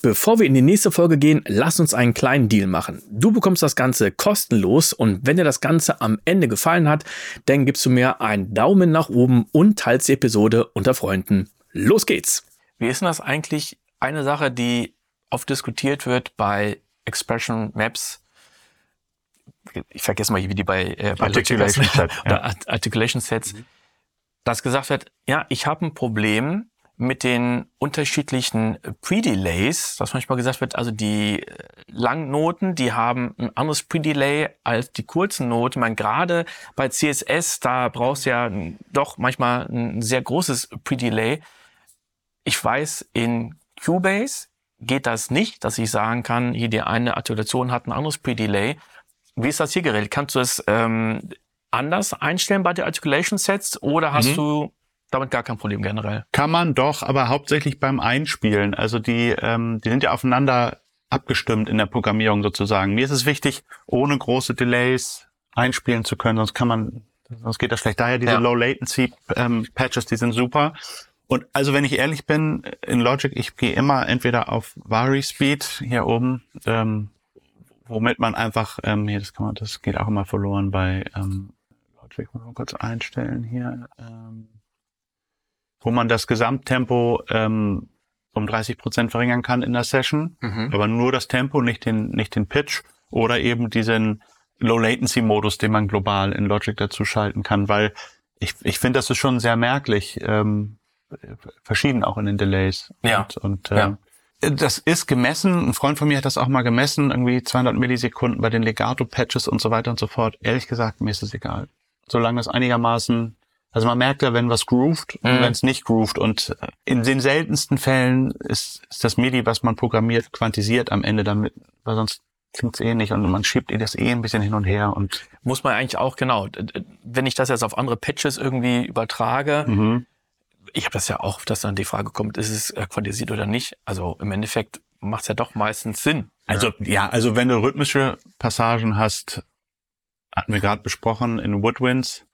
Bevor wir in die nächste Folge gehen, lass uns einen kleinen Deal machen. Du bekommst das Ganze kostenlos und wenn dir das Ganze am Ende gefallen hat, dann gibst du mir einen Daumen nach oben und teilst die Episode unter Freunden. Los geht's! Wie ist denn das eigentlich eine Sache, die oft diskutiert wird bei Expression Maps? Ich vergesse mal, wie die bei, äh, bei Articulation, Set, ja. Articulation Sets, mhm. dass gesagt wird, ja, ich habe ein Problem, mit den unterschiedlichen Pre-Delays, dass manchmal gesagt wird, also die äh, langen Noten, die haben ein anderes Pre-Delay als die kurzen Noten. Man gerade bei CSS, da brauchst du ja doch manchmal ein sehr großes Pre-Delay. Ich weiß, in Cubase geht das nicht, dass ich sagen kann, hier die eine Artikulation hat ein anderes Pre-Delay. Wie ist das hier geregelt? Kannst du es ähm, anders einstellen bei den Articulation Sets oder hast mhm. du damit gar kein Problem generell. Kann man doch, aber hauptsächlich beim Einspielen. Also die, ähm, die sind ja aufeinander abgestimmt in der Programmierung sozusagen. Mir ist es wichtig, ohne große Delays einspielen zu können, sonst kann man, sonst geht das schlecht. Daher diese ja. Low Latency ähm, Patches, die sind super. Und also wenn ich ehrlich bin, in Logic, ich gehe immer entweder auf Vari Speed hier oben, ähm, womit man einfach, ähm, hier, das kann man, das geht auch immer verloren bei ähm, Logic, mal kurz einstellen hier. Ähm, wo man das Gesamttempo ähm, um 30 Prozent verringern kann in der Session, mhm. aber nur das Tempo, nicht den, nicht den Pitch oder eben diesen Low Latency Modus, den man global in Logic dazu schalten kann, weil ich, ich finde, das ist schon sehr merklich, ähm, verschieden auch in den Delays. Ja. Und, und äh, ja. das ist gemessen, ein Freund von mir hat das auch mal gemessen, irgendwie 200 Millisekunden bei den Legato-Patches und so weiter und so fort. Ehrlich gesagt, mir ist es egal. Solange es einigermaßen also man merkt ja, wenn was groovt und mhm. wenn es nicht groovt. Und in den seltensten Fällen ist, ist das MIDI, was man programmiert, quantisiert am Ende damit, weil sonst klingt's eh nicht und man schiebt das eh ein bisschen hin und her und muss man eigentlich auch genau. Wenn ich das jetzt auf andere Patches irgendwie übertrage, mhm. ich habe das ja auch, dass dann die Frage kommt, ist es äh, quantisiert oder nicht? Also im Endeffekt macht's ja doch meistens Sinn. Also ja also wenn du rhythmische Passagen hast, hatten wir gerade besprochen in Woodwinds,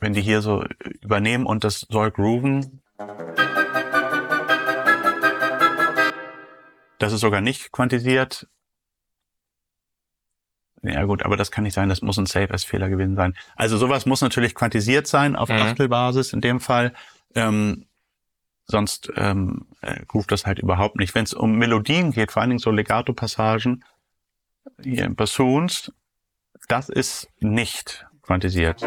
wenn die hier so übernehmen und das soll grooven. Das ist sogar nicht quantisiert. Ja gut, aber das kann nicht sein, das muss ein Save-as-Fehler gewesen sein. Also sowas muss natürlich quantisiert sein auf mhm. Achtelbasis in dem Fall. Ähm, sonst ähm, äh, groovt das halt überhaupt nicht. Wenn es um Melodien geht, vor allen Dingen so Legato-Passagen, hier in Bassoons, das ist nicht quantisiert.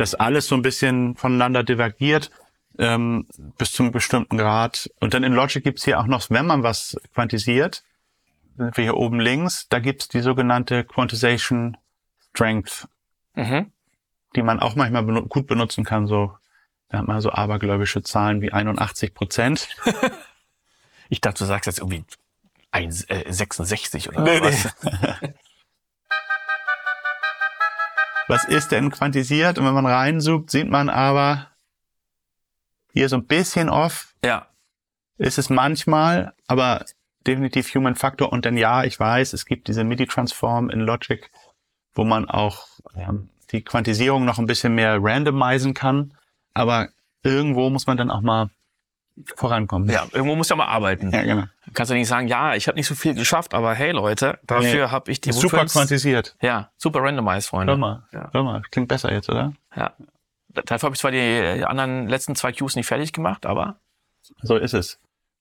Dass alles so ein bisschen voneinander divergiert ähm, bis zum bestimmten Grad. Und dann in Logic gibt's hier auch noch, wenn man was quantisiert, sind wir hier oben links, da gibt's die sogenannte Quantization Strength, mhm. die man auch manchmal benu gut benutzen kann. So, da hat man so abergläubische Zahlen wie 81 Prozent. ich dachte, du sagst jetzt irgendwie 1, äh, 66 oder nee, was. Nee. was ist denn quantisiert? Und wenn man reinzoomt, sieht man aber hier so ein bisschen off. Ja. Ist es manchmal, aber definitiv Human Factor. Und dann ja, ich weiß, es gibt diese MIDI-Transform in Logic, wo man auch ähm, die Quantisierung noch ein bisschen mehr randomisieren kann. Aber irgendwo muss man dann auch mal vorankommen. Ja, irgendwo muss ja mal arbeiten. Ja, genau. Kannst du nicht sagen, ja, ich habe nicht so viel geschafft, aber hey Leute, dafür nee, habe ich die Super Woodwinds, quantisiert. Ja, super randomized, Freunde. Hör mal, ja. hör mal, klingt besser jetzt, oder? Ja. Dafür habe ich zwar die anderen letzten zwei Qs nicht fertig gemacht, aber... So ist es.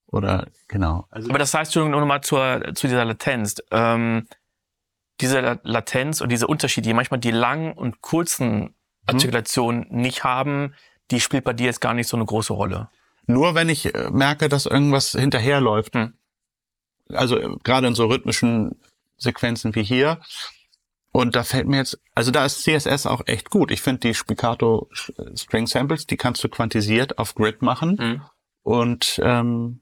Oder, genau. Also aber das heißt, nur noch mal zur, zu dieser Latenz. Ähm, diese Latenz und diese Unterschiede, die manchmal die langen und kurzen mhm. Artikulationen mhm. nicht haben, die spielt bei dir jetzt gar nicht so eine große Rolle. Nur wenn ich äh, merke, dass irgendwas hinterherläuft. Hm. Also äh, gerade in so rhythmischen Sequenzen wie hier. Und da fällt mir jetzt, also da ist CSS auch echt gut. Ich finde die Spiccato String Samples, die kannst du quantisiert auf Grid machen. Hm. Und ähm,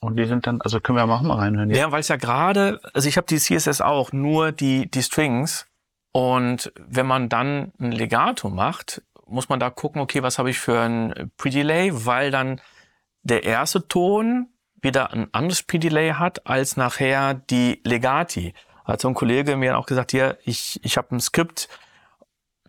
und die sind dann, also können wir auch mal reinhören. Ja, ja weil es ja gerade, also ich habe die CSS auch, nur die die Strings. Und wenn man dann ein Legato macht, muss man da gucken, okay, was habe ich für ein Pre-Delay, weil dann der erste Ton wieder ein anderes P-Delay hat als nachher die Legati. Hat so ein Kollege mir auch gesagt, hier, ich, ich habe ein Skript,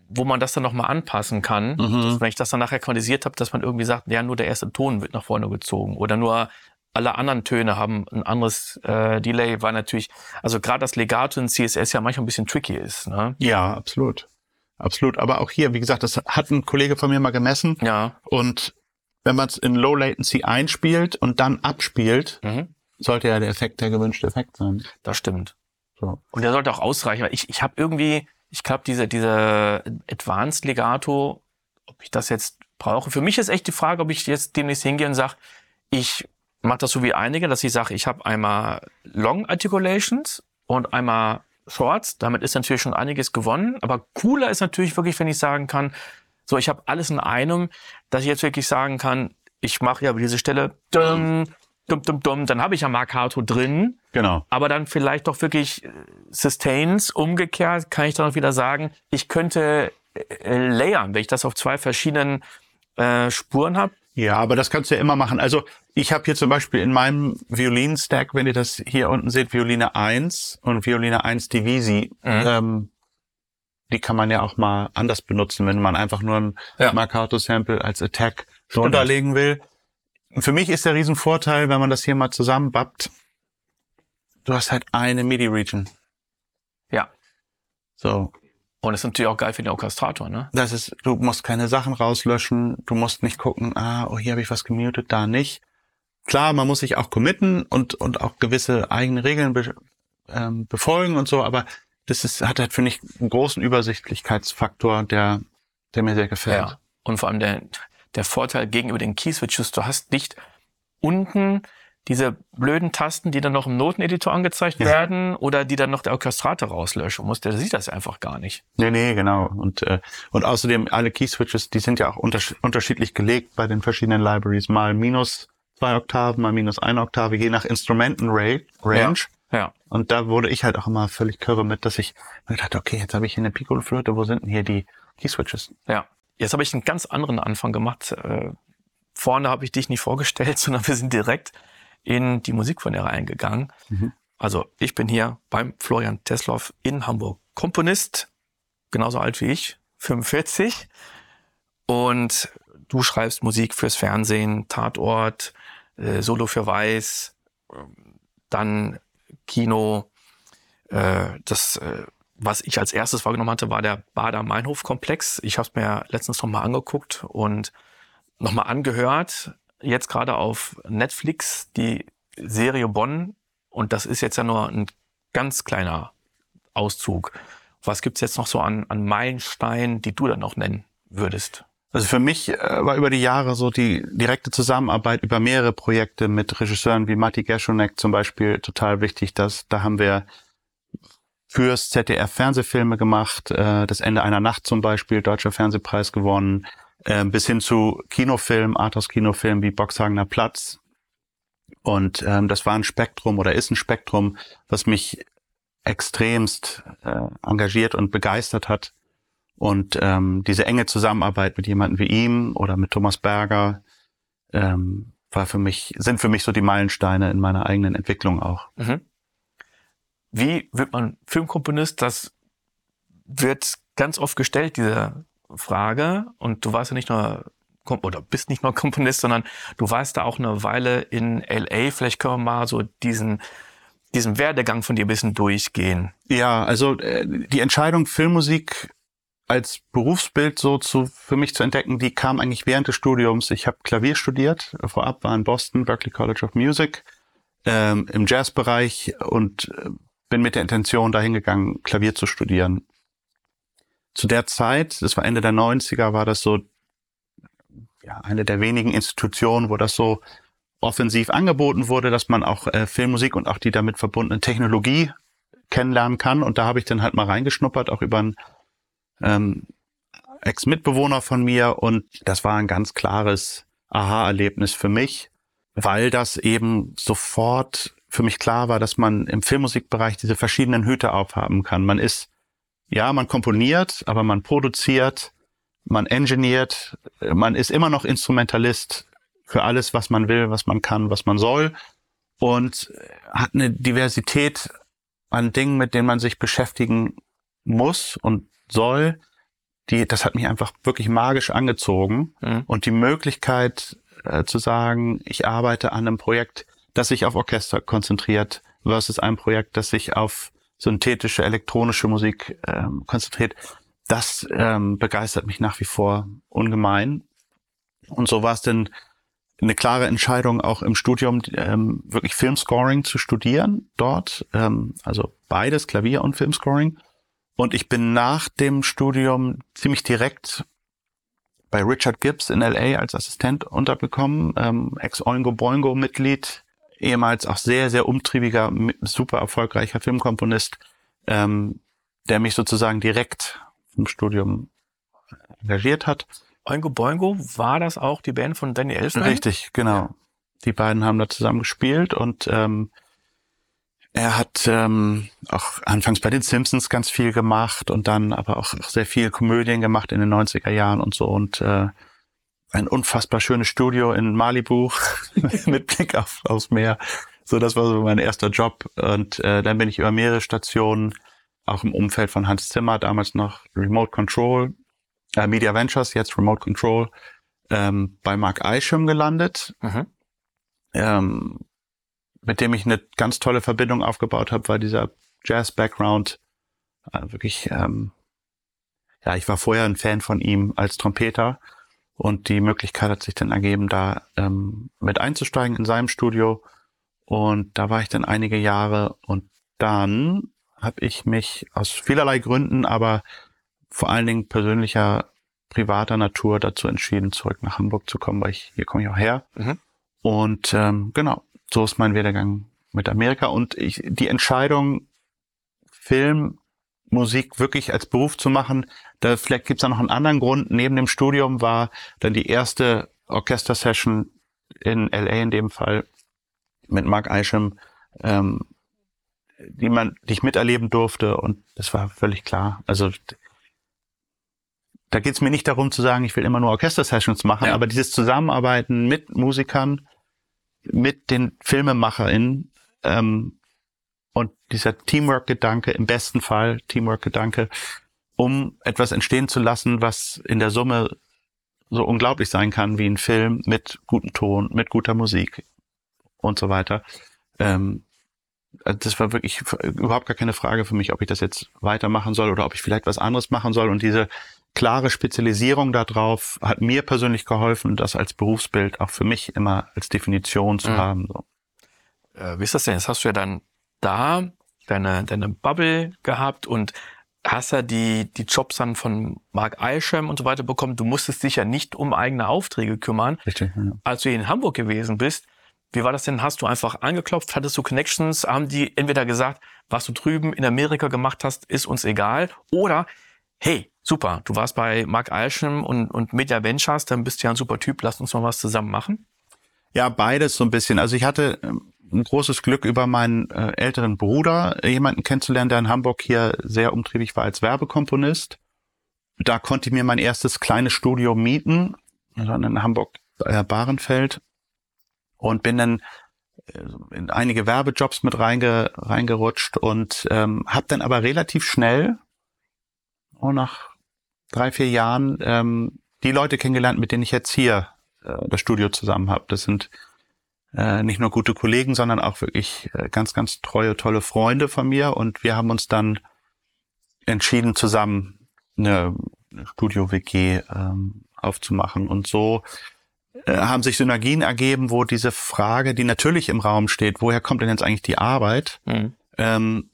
wo man das dann nochmal anpassen kann. Mhm. Dass, wenn ich das dann nachher quantisiert habe, dass man irgendwie sagt, ja, nur der erste Ton wird nach vorne gezogen oder nur alle anderen Töne haben ein anderes äh, Delay, weil natürlich, also gerade das Legato in CSS ja manchmal ein bisschen tricky ist. Ne? Ja, absolut. Absolut. Aber auch hier, wie gesagt, das hat ein Kollege von mir mal gemessen. Ja. Und wenn man es in Low Latency einspielt und dann abspielt, Mhm. sollte ja der Effekt der gewünschte Effekt sein. Das stimmt. So. Und der sollte auch ausreichen. weil Ich, ich habe irgendwie, ich glaube, diese, diese Advanced Legato, ob ich das jetzt brauche. Für mich ist echt die Frage, ob ich jetzt demnächst hingehe und sage, ich mache das so wie einige, dass ich sage, ich habe einmal Long Articulations und einmal Shorts. Damit ist natürlich schon einiges gewonnen. Aber cooler ist natürlich wirklich, wenn ich sagen kann, so, ich habe alles in einem, dass ich jetzt wirklich sagen kann, ich mache ja über diese Stelle dumm, dumm, dumm, dumm, dann habe ich ja Marcato drin Genau. aber dann vielleicht doch wirklich äh, Sustains. Umgekehrt kann ich dann auch wieder sagen, ich könnte äh, layern, wenn ich das auf zwei verschiedenen äh, Spuren habe. Ja, aber das kannst du ja immer machen. Also ich habe hier zum Beispiel in meinem Violin-Stack, wenn ihr das hier unten seht, Violine 1 und Violine 1 Divisi. Ähm, die kann man ja auch mal anders benutzen, wenn man einfach nur ein Ja. Marcato-Sample als Attack drunter legen will. Für mich ist der Riesenvorteil, wenn man das hier mal zusammenbappt, du hast halt eine MIDI-Region. Ja. So, Und das ist natürlich auch geil für den Orchestrator, ne? das ist, du musst keine Sachen rauslöschen, du musst nicht gucken, ah, oh, hier habe ich was gemutet, da nicht. Klar, man muss sich auch committen und, und auch gewisse eigene Regeln be, ähm, befolgen und so, aber das ist, hat halt, finde ich, einen großen Übersichtlichkeitsfaktor, der, der mir sehr gefällt. Ja. Und vor allem der, der Vorteil gegenüber den Keyswitches, du hast nicht unten diese blöden Tasten, die dann noch im Noteneditor angezeigt Ja. werden oder die dann noch der Orchestrator rauslöschen muss. Der sieht das einfach gar nicht. Nee, nee, genau. Und, äh, und außerdem alle Key-Switches, die sind ja auch untersch unterschiedlich gelegt bei den verschiedenen Libraries. Mal minus zwei Oktaven, mal minus eine Oktave, je nach Instrumenten-Range. Ja. Und da wurde ich halt auch immer völlig kirre mit, dass ich mir dachte, okay, jetzt habe ich hier eine Piccolo-Flöte, wo sind denn hier die Key-Switches? Ja, jetzt habe ich einen ganz anderen Anfang gemacht. Äh, vorne habe ich dich nicht vorgestellt, sondern wir sind direkt in die Musik von dir reingegangen. Mhm. Also ich bin hier beim Florian Tesloff in Hamburg. Komponist, genauso alt wie ich, 45. Und du schreibst Musik fürs Fernsehen, Tatort, äh, Solo für Weiß, ähm, dann Kino. Äh, das, äh, was ich als erstes wahrgenommen hatte, war der Bader-Meinhof-Komplex. Ich habe es mir letztens nochmal angeguckt und nochmal angehört. Jetzt gerade auf Netflix die Serie Bonn. Und das ist jetzt ja nur ein ganz kleiner Auszug. Was gibt's jetzt noch so an, an Meilensteinen, die du dann noch nennen würdest? Also für mich äh, war über die Jahre so die direkte Zusammenarbeit über mehrere Projekte mit Regisseuren wie Matti Geschonek zum Beispiel total wichtig. Dass, da haben wir fürs ZDF Fernsehfilme gemacht, äh, das Ende einer Nacht zum Beispiel, Deutscher Fernsehpreis gewonnen, äh, bis hin zu Kinofilmen, Arthouse-Kinofilmen wie Boxhagener Platz. Und ähm, das war ein Spektrum oder ist ein Spektrum, was mich extremst äh, engagiert und begeistert hat. Und ähm, diese enge Zusammenarbeit mit jemandem wie ihm oder mit Thomas Berger ähm, war für mich, sind für mich so die Meilensteine in meiner eigenen Entwicklung auch. Mhm. Wie wird man Filmkomponist? Das wird ganz oft gestellt, diese Frage. Und du warst ja nicht nur, oder bist nicht nur Komponist, sondern du warst da auch eine Weile in LA. Vielleicht können wir mal so diesen, diesen Werdegang von dir ein bisschen durchgehen. Ja, also äh, die Entscheidung, Filmmusik als Berufsbild so zu für mich zu entdecken, die kam eigentlich während des Studiums. Ich habe Klavier studiert, vorab war in Boston, Berklee College of Music, ähm, im Jazzbereich und äh, bin mit der Intention dahin gegangen, Klavier zu studieren. Zu der Zeit, das war Ende der 90er, war das so ja, eine der wenigen Institutionen, wo das so offensiv angeboten wurde, dass man auch äh, Filmmusik und auch die damit verbundene Technologie kennenlernen kann. Und da habe ich dann halt mal reingeschnuppert, auch über einen ähm, Ex-Mitbewohner von mir. Und das war ein ganz klares Aha-Erlebnis für mich, weil das eben sofort für mich klar war, dass man im Filmmusikbereich diese verschiedenen Hüte aufhaben kann. Man ist, ja, man komponiert, aber man produziert, man engineert, man ist immer noch Instrumentalist für alles, was man will, was man kann, was man soll und hat eine Diversität an Dingen, mit denen man sich beschäftigen muss und soll, die, das hat mich einfach wirklich magisch angezogen. Mhm. Und die Möglichkeit äh, zu sagen, ich arbeite an einem Projekt, das sich auf Orchester konzentriert, versus ein Projekt, das sich auf synthetische elektronische Musik ähm, konzentriert, das ähm, begeistert mich nach wie vor ungemein. Und so war es denn eine klare Entscheidung auch im Studium, ähm, wirklich Filmscoring zu studieren dort. Ähm, also beides, Klavier und Filmscoring. Und ich bin nach dem Studium ziemlich direkt bei Richard Gibbs in LA als Assistent unterbekommen, ähm, Ex-Oingo Boingo-Mitglied, ehemals auch sehr, sehr umtriebiger, super erfolgreicher Filmkomponist, ähm, der mich sozusagen direkt im Studium engagiert hat. Oingo Boingo, war das auch die Band von Danny Elfman? Richtig, genau. Ja. Die beiden haben da zusammen gespielt und ähm, er hat ähm, auch anfangs bei den Simpsons ganz viel gemacht und dann aber auch sehr viel Komödien gemacht in den 90er Jahren und so und äh, ein unfassbar schönes Studio in Malibu mit Blick auf, aufs Meer. So, das war so mein erster Job und äh, dann bin ich über mehrere Stationen auch im Umfeld von Hans Zimmer, damals noch Remote Control, äh, Media Ventures, jetzt Remote Control, ähm, bei Mark Isham gelandet. Mhm. Ähm, mit dem ich eine ganz tolle Verbindung aufgebaut habe, war dieser Jazz-Background. Äh, wirklich, ähm, ja, ich war vorher ein Fan von ihm als Trompeter und die Möglichkeit hat sich dann ergeben, da ähm, mit einzusteigen in seinem Studio. Und da war ich dann einige Jahre und dann habe ich mich aus vielerlei Gründen, aber vor allen Dingen persönlicher, privater Natur dazu entschieden, zurück nach Hamburg zu kommen, weil ich hier komme ich auch her. Mhm. Und ähm, genau, so ist mein Werdegang mit Amerika und ich, die Entscheidung, Film, Musik wirklich als Beruf zu machen, da vielleicht gibt's da noch einen anderen Grund. Neben dem Studium war dann die erste Orchester-Session in LA in dem Fall mit Mark Isham, ähm, die man, die ich miterleben durfte und das war völlig klar. Also da geht's mir nicht darum zu sagen, ich will immer nur Orchester-Sessions machen, ja. aber dieses Zusammenarbeiten mit Musikern, mit den FilmemacherInnen ähm, und dieser Teamwork-Gedanke, im besten Fall Teamwork-Gedanke, um etwas entstehen zu lassen, was in der Summe so unglaublich sein kann wie ein Film mit gutem Ton, mit guter Musik und so weiter. Ähm, das war wirklich überhaupt gar keine Frage für mich, ob ich das jetzt weitermachen soll oder ob ich vielleicht was anderes machen soll. Und diese klare Spezialisierung darauf hat mir persönlich geholfen, das als Berufsbild auch für mich immer als Definition zu mhm. haben. So. Äh, wie ist das denn? Jetzt hast du ja dann da deine, deine Bubble gehabt und hast ja die, die Jobs dann von Mark Eilschem und so weiter bekommen. Du musstest dich ja nicht um eigene Aufträge kümmern. Richtig, ja. Als du hier in Hamburg gewesen bist, wie war das denn? Hast du einfach angeklopft? Hattest du Connections? Haben die entweder gesagt, was du drüben in Amerika gemacht hast, ist uns egal? Oder, hey, super, du warst bei Mark Eilschem und, und Media Ventures, dann bist du ja ein super Typ, lass uns mal was zusammen machen? Ja, beides so ein bisschen. Also ich hatte ähm, ein großes Glück über meinen äh, älteren Bruder, jemanden kennenzulernen, der in Hamburg hier sehr umtriebig war als Werbekomponist. Da konnte ich mir mein erstes kleines Studio mieten, also in Hamburg äh, Bahrenfeld und bin dann äh, in einige Werbejobs mit reinge, reingerutscht und ähm, habe dann aber relativ schnell, oh, nach drei, vier Jahren, ähm, die Leute kennengelernt, mit denen ich jetzt hier äh, das Studio zusammen habe. Das sind äh, nicht nur gute Kollegen, sondern auch wirklich äh, ganz, ganz treue, tolle Freunde von mir. Und wir haben uns dann entschieden, zusammen eine, Studio-WG ähm, aufzumachen. Und so äh, haben sich Synergien ergeben, wo diese Frage, die natürlich im Raum steht, woher kommt denn jetzt eigentlich die Arbeit, mhm. ähm,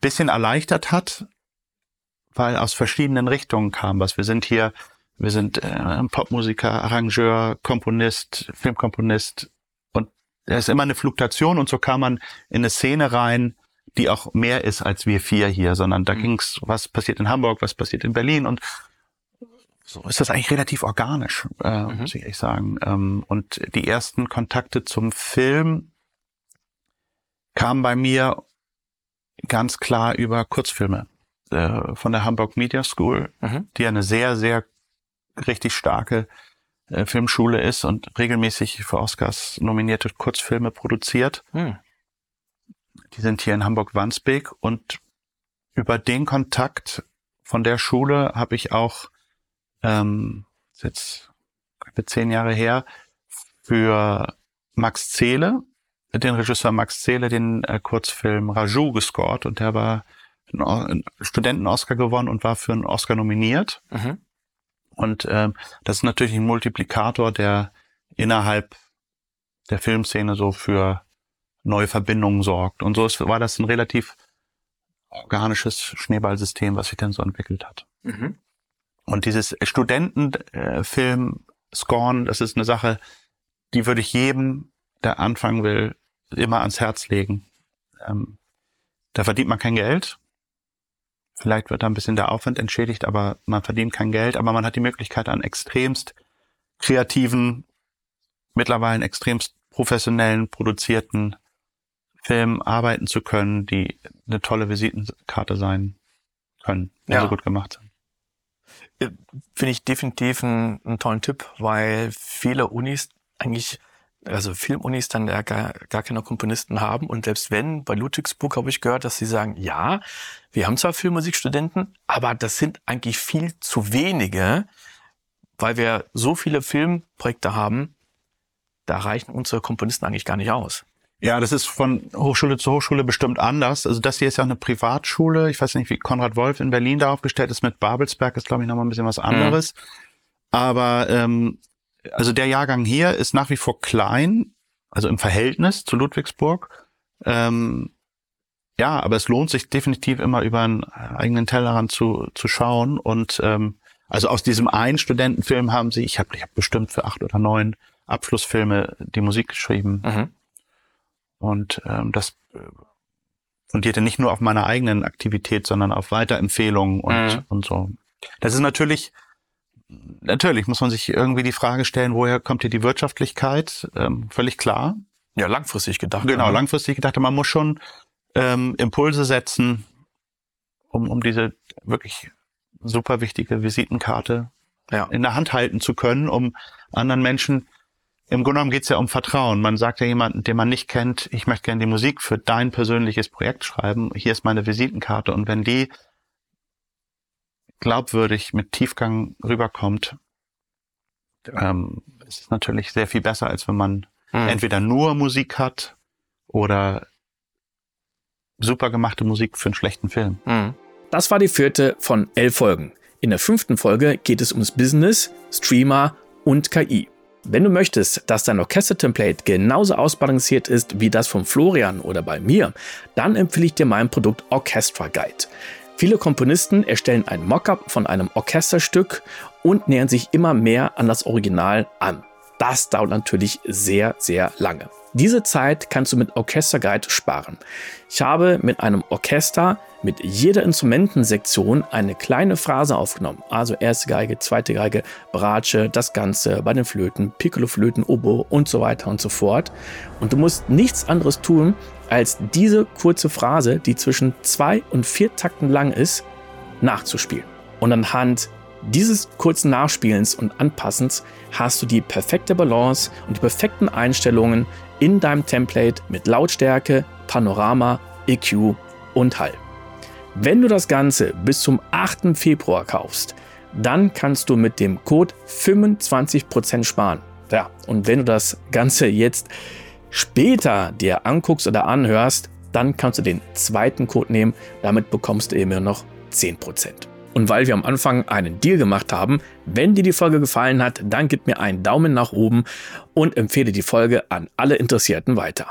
bisschen erleichtert hat, weil aus verschiedenen Richtungen kam was. Wir sind hier, wir sind äh, Popmusiker, Arrangeur, Komponist, Filmkomponist und es ist immer eine Fluktuation und so kam man in eine Szene rein, die auch mehr ist als wir vier hier, sondern da mhm. ging's, was passiert in Hamburg, was passiert in Berlin und so ist das eigentlich relativ organisch, äh, mhm. muss ich ehrlich sagen. Ähm, und die ersten Kontakte zum Film kamen bei mir ganz klar über Kurzfilme äh, von der Hamburg Media School, mhm. die eine sehr, sehr richtig starke äh, Filmschule ist und regelmäßig für Oscars nominierte Kurzfilme produziert. Mhm. Die sind hier in Hamburg-Wandsbek und über den Kontakt von der Schule habe ich auch, ähm, jetzt zehn Jahre her, für Max Zehle, den Regisseur Max Zehle, den äh, Kurzfilm Raju gescored und der war einen Studenten-Oscar gewonnen und war für einen Oscar nominiert. Mhm. Und ähm, das ist natürlich ein Multiplikator, der innerhalb der Filmszene so für neue Verbindungen sorgt. Und so ist, war das ein relativ organisches Schneeballsystem, was sich dann so entwickelt hat. Mhm. Und dieses Studentenfilm äh, Scorn, das ist eine Sache, die würde ich jedem, der anfangen will, immer ans Herz legen. Ähm, da verdient man kein Geld. Vielleicht wird da ein bisschen der Aufwand entschädigt, aber man verdient kein Geld, aber man hat die Möglichkeit an extremst kreativen, mittlerweile extremst professionellen, produzierten Filmen arbeiten zu können, die eine tolle Visitenkarte sein können, die ja. so gut gemacht sind. Äh, finde ich definitiv einen, einen tollen Tipp, weil viele Unis eigentlich also Filmunis dann gar, gar keine Komponisten haben. Und selbst wenn, bei Ludwigsburg habe ich gehört, dass sie sagen, ja, wir haben zwar Filmmusikstudenten, aber das sind eigentlich viel zu wenige, weil wir so viele Filmprojekte haben, da reichen unsere Komponisten eigentlich gar nicht aus. Ja, das ist von Hochschule zu Hochschule bestimmt anders. Also das hier ist ja eine Privatschule. Ich weiß nicht, wie Konrad Wolf in Berlin da aufgestellt ist mit Babelsberg, ist glaube ich nochmal ein bisschen was anderes. Mhm. Aber ähm, also der Jahrgang hier ist nach wie vor klein, also im Verhältnis zu Ludwigsburg. Ähm, ja, aber es lohnt sich definitiv immer über einen eigenen Tellerrand zu, zu schauen. Und ähm, also aus diesem einen Studentenfilm haben sie, ich habe ich hab bestimmt für acht oder neun Abschlussfilme die Musik geschrieben. Mhm. Und ähm, das äh, fundierte nicht nur auf meiner eigenen Aktivität, sondern auf Weiterempfehlungen und, mhm. und so. Das ist natürlich natürlich muss man sich irgendwie die Frage stellen, woher kommt hier die Wirtschaftlichkeit? Ähm, völlig klar. Ja, langfristig gedacht. Genau, ja. langfristig gedacht. Man muss schon ähm, Impulse setzen, um, um diese wirklich super wichtige Visitenkarte ja. in der Hand halten zu können, um anderen Menschen, im Grunde genommen geht es ja um Vertrauen. Man sagt ja jemanden, den man nicht kennt, ich möchte gerne die Musik für dein persönliches Projekt schreiben, hier ist meine Visitenkarte und wenn die glaubwürdig mit Tiefgang rüberkommt, ähm, ist es natürlich sehr viel besser, als wenn man hm. entweder nur Musik hat oder super gemachte Musik für einen schlechten Film. Hm. Das war die vierte von elf Folgen. In der fünften Folge geht es ums Business, Streamer und KI. Wenn du möchtest, dass dein Orchester-Template genauso ausbalanciert ist wie das von Florian oder bei mir, dann empfehle ich dir mein Produkt Orchestra Guide. Viele Komponisten erstellen ein Mockup von einem Orchesterstück und nähern sich immer mehr an das Original an. Das dauert natürlich sehr, sehr lange. Diese Zeit kannst du mit Orchester Guide sparen. Ich habe mit einem Orchester mit jeder Instrumentensektion eine kleine Phrase aufgenommen. Also erste Geige, zweite Geige, Bratsche, das Ganze bei den Flöten, Piccolo-Flöten, Oboe und so weiter und so fort. Und du musst nichts anderes tun, als diese kurze Phrase, die zwischen zwei und vier Takten lang ist, nachzuspielen. Und anhand dieses kurzen Nachspielens und Anpassens hast du die perfekte Balance und die perfekten Einstellungen in deinem Template mit Lautstärke, Panorama, EQ und Hall. Wenn du das Ganze bis zum 8. Februar kaufst, dann kannst du mit dem Code 25% sparen. Ja, und wenn du das Ganze jetzt später dir anguckst oder anhörst, dann kannst du den zweiten Code nehmen. Damit bekommst du eben noch 10%. Und weil wir am Anfang einen Deal gemacht haben, wenn dir die Folge gefallen hat, dann gib mir einen Daumen nach oben und empfehle die Folge an alle Interessierten weiter.